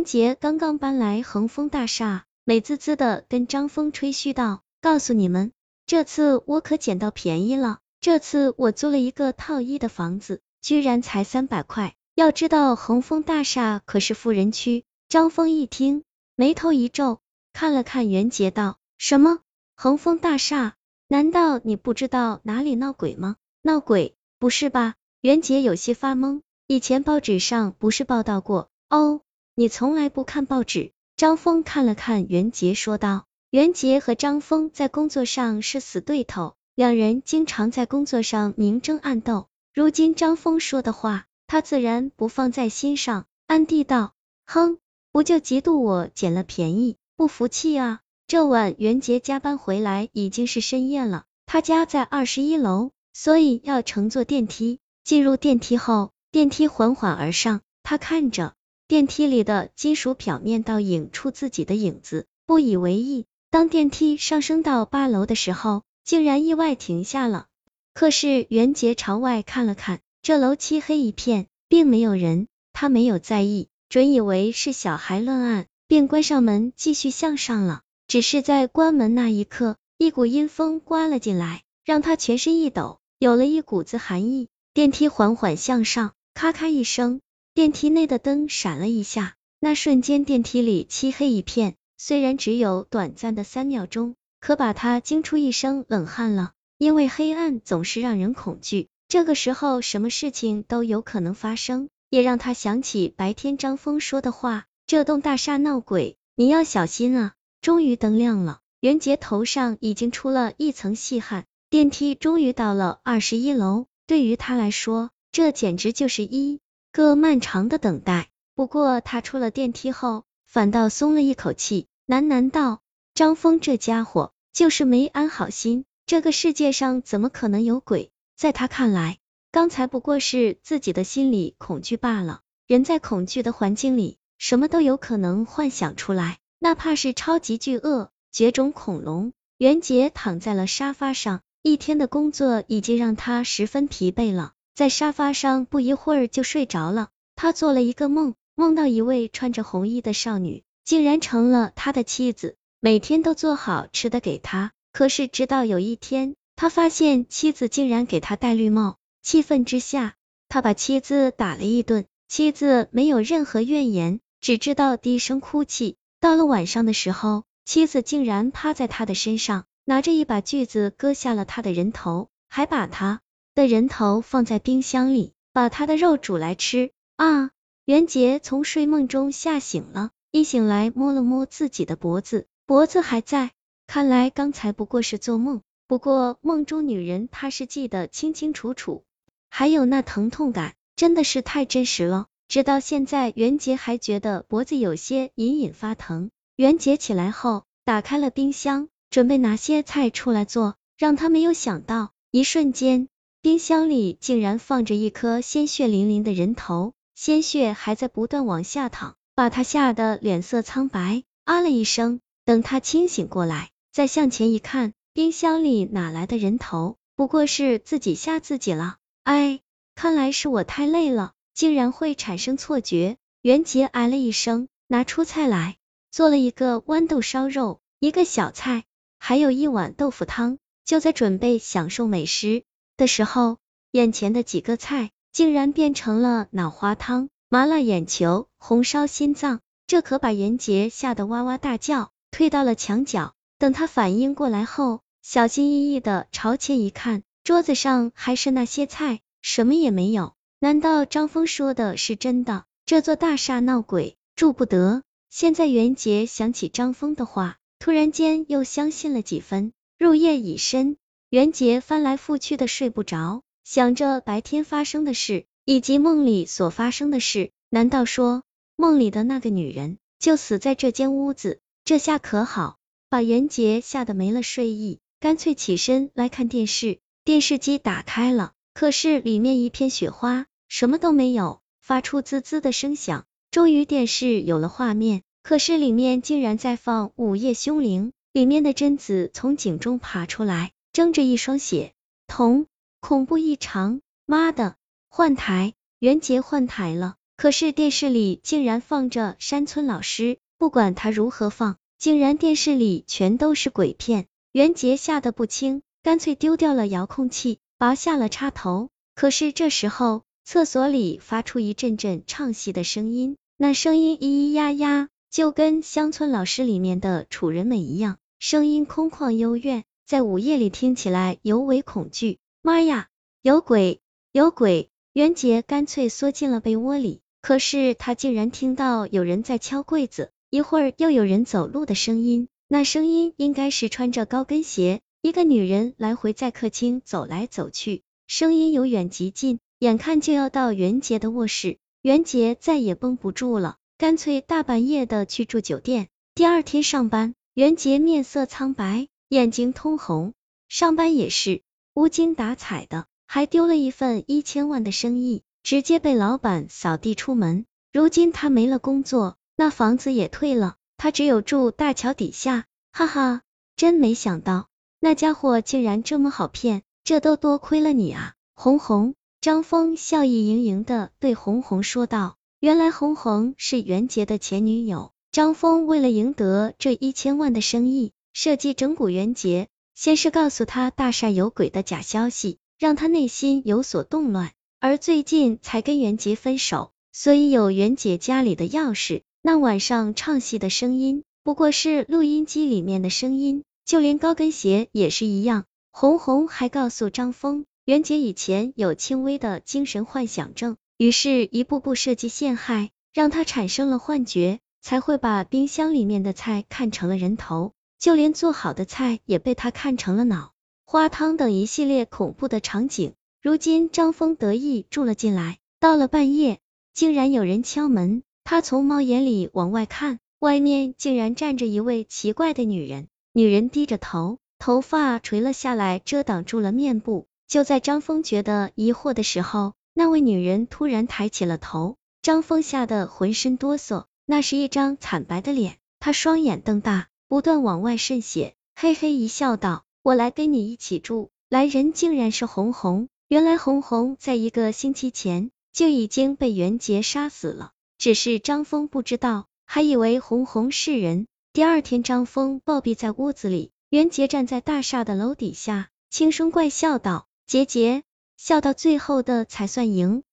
袁杰刚刚搬来恒丰大厦，美滋滋的跟张峰吹嘘道：“告诉你们，这次我可捡到便宜了。这次我租了一个套一的房子，居然才三百块。要知道恒丰大厦可是富人区。”张峰一听，眉头一皱，看了看袁杰道：“什么？恒丰大厦？难道你不知道哪里闹鬼吗？”闹鬼？不是吧？袁杰有些发懵，以前报纸上不是报道过？哦。你从来不看报纸？张峰看了看袁杰，说道。袁杰和张峰在工作上是死对头，两人经常在工作上明争暗斗。如今张峰说的话，他自然不放在心上，暗地道：哼，不就嫉妒我捡了便宜，不服气啊？这晚袁杰加班回来已经是深夜了，他家在二十一楼，所以要乘坐电梯。进入电梯后，电梯缓缓而上，他看着。电梯里的金属表面倒影出自己的影子，不以为意。当电梯上升到八楼的时候，竟然意外停下了。可是袁杰朝外看了看，这楼漆黑一片，并没有人，他没有在意，准以为是小孩乱按，便关上门继续向上了。只是在关门那一刻，一股阴风刮了进来，让他全身一抖，有了一股子寒意。电梯缓缓向上，咔咔一声。电梯内的灯闪了一下，那瞬间电梯里漆黑一片。虽然只有短暂的三秒钟，可把他惊出一身冷汗了。因为黑暗总是让人恐惧，这个时候什么事情都有可能发生，也让他想起白天张峰说的话：这栋大厦闹鬼，你要小心啊！终于灯亮了，袁杰头上已经出了一层细汗。电梯终于到了二十一楼，对于他来说，这简直就是一。个漫长的等待，不过他出了电梯后，反倒松了一口气，喃喃道：“张峰这家伙就是没安好心，这个世界上怎么可能有鬼？在他看来，刚才不过是自己的心理恐惧罢了。人在恐惧的环境里，什么都有可能幻想出来，哪怕是超级巨鳄、绝种恐龙。”袁杰躺在了沙发上，一天的工作已经让他十分疲惫了。在沙发上不一会儿就睡着了。他做了一个梦，梦到一位穿着红衣的少女，竟然成了他的妻子，每天都做好吃的给他。可是直到有一天，他发现妻子竟然给他戴绿帽，气愤之下，他把妻子打了一顿。妻子没有任何怨言，只知道低声哭泣。到了晚上的时候，妻子竟然趴在他的身上，拿着一把锯子割下了他的人头，还把他。的人头放在冰箱里，把他的肉煮来吃啊！袁杰从睡梦中吓醒了，一醒来摸了摸自己的脖子，脖子还在，看来刚才不过是做梦。不过梦中女人他是记得清清楚楚，还有那疼痛感真的是太真实了。直到现在，袁杰还觉得脖子有些隐隐发疼。袁杰起来后，打开了冰箱，准备拿些菜出来做，让他没有想到，一瞬间。冰箱里竟然放着一颗鲜血淋淋的人头，鲜血还在不断往下淌，把他吓得脸色苍白，啊了一声。等他清醒过来，再向前一看，冰箱里哪来的人头？不过是自己吓自己了。哎，看来是我太累了，竟然会产生错觉。袁杰哎了一声，拿出菜来，做了一个豌豆烧肉，一个小菜，还有一碗豆腐汤。就在准备享受美食。的时候，眼前的几个菜竟然变成了脑花汤、麻辣眼球、红烧心脏，这可把严杰吓得哇哇大叫，退到了墙角。等他反应过来后，小心翼翼的朝前一看，桌子上还是那些菜，什么也没有。难道张峰说的是真的？这座大厦闹鬼，住不得。现在袁杰想起张峰的话，突然间又相信了几分。入夜已深。袁杰翻来覆去的睡不着，想着白天发生的事，以及梦里所发生的事。难道说梦里的那个女人就死在这间屋子？这下可好，把袁杰吓得没了睡意，干脆起身来看电视。电视机打开了，可是里面一片雪花，什么都没有，发出滋滋的声响。终于电视有了画面，可是里面竟然在放《午夜凶铃》，里面的贞子从井中爬出来。睁着一双血瞳，恐怖异常。妈的，换台！袁杰换台了。可是电视里竟然放着山村老师，不管他如何放，竟然电视里全都是鬼片。袁杰吓得不轻，干脆丢掉了遥控器，拔下了插头。可是这时候，厕所里发出一阵阵唱戏的声音，那声音咿咿呀呀，就跟乡村老师里面的楚人美一样，声音空旷幽怨，在午夜里听起来尤为恐惧。妈呀，有鬼，有鬼！袁杰干脆缩进了被窝里。可是他竟然听到有人在敲柜子，一会儿又有人走路的声音，那声音应该是穿着高跟鞋，一个女人来回在客厅走来走去。声音由远及近，眼看就要到袁杰的卧室，袁杰再也绷不住了，干脆大半夜的去住酒店。第二天上班，袁杰面色苍白，眼睛通红，上班也是无精打采的，还丢了一份一千万的生意，直接被老板扫地出门。如今他没了工作，那房子也退了，他只有住大桥底下。哈哈，真没想到，那家伙竟然这么好骗。这都多亏了你啊，红红。张峰笑意盈盈的对红红说道。原来红红是袁杰的前女友。张峰为了赢得这一千万的生意，设计整蛊袁杰，先是告诉他大厦有鬼的假消息，让他内心有所动乱，而最近才跟袁杰分手，所以有袁杰家里的钥匙。那晚上唱戏的声音，不过是录音机里面的声音，就连高跟鞋也是一样。红红还告诉张峰，袁杰以前有轻微的精神幻想症，于是一步步设计陷害，让他产生了幻觉，才会把冰箱里面的菜看成了人头，就连做好的菜也被他看成了脑花汤等一系列恐怖的场景。如今张峰得意住了进来，到了半夜，竟然有人敲门，他从猫眼里往外看，外面竟然站着一位奇怪的女人，女人低着头。头发垂了下来，遮挡住了面部。就在张峰觉得疑惑的时候，那位女人突然抬起了头，张峰吓得浑身哆嗦。那是一张惨白的脸，他双眼瞪大，不断往外渗血，嘿嘿一笑，道：“我来跟你一起住。”来人竟然是红红。原来红红在一个星期前就已经被袁杰杀死了，只是张峰不知道，还以为红红是人。第二天，张峰暴毙在屋子里。袁杰站在大厦的楼底下，轻声怪笑道：“杰杰，笑到最后的才算赢。”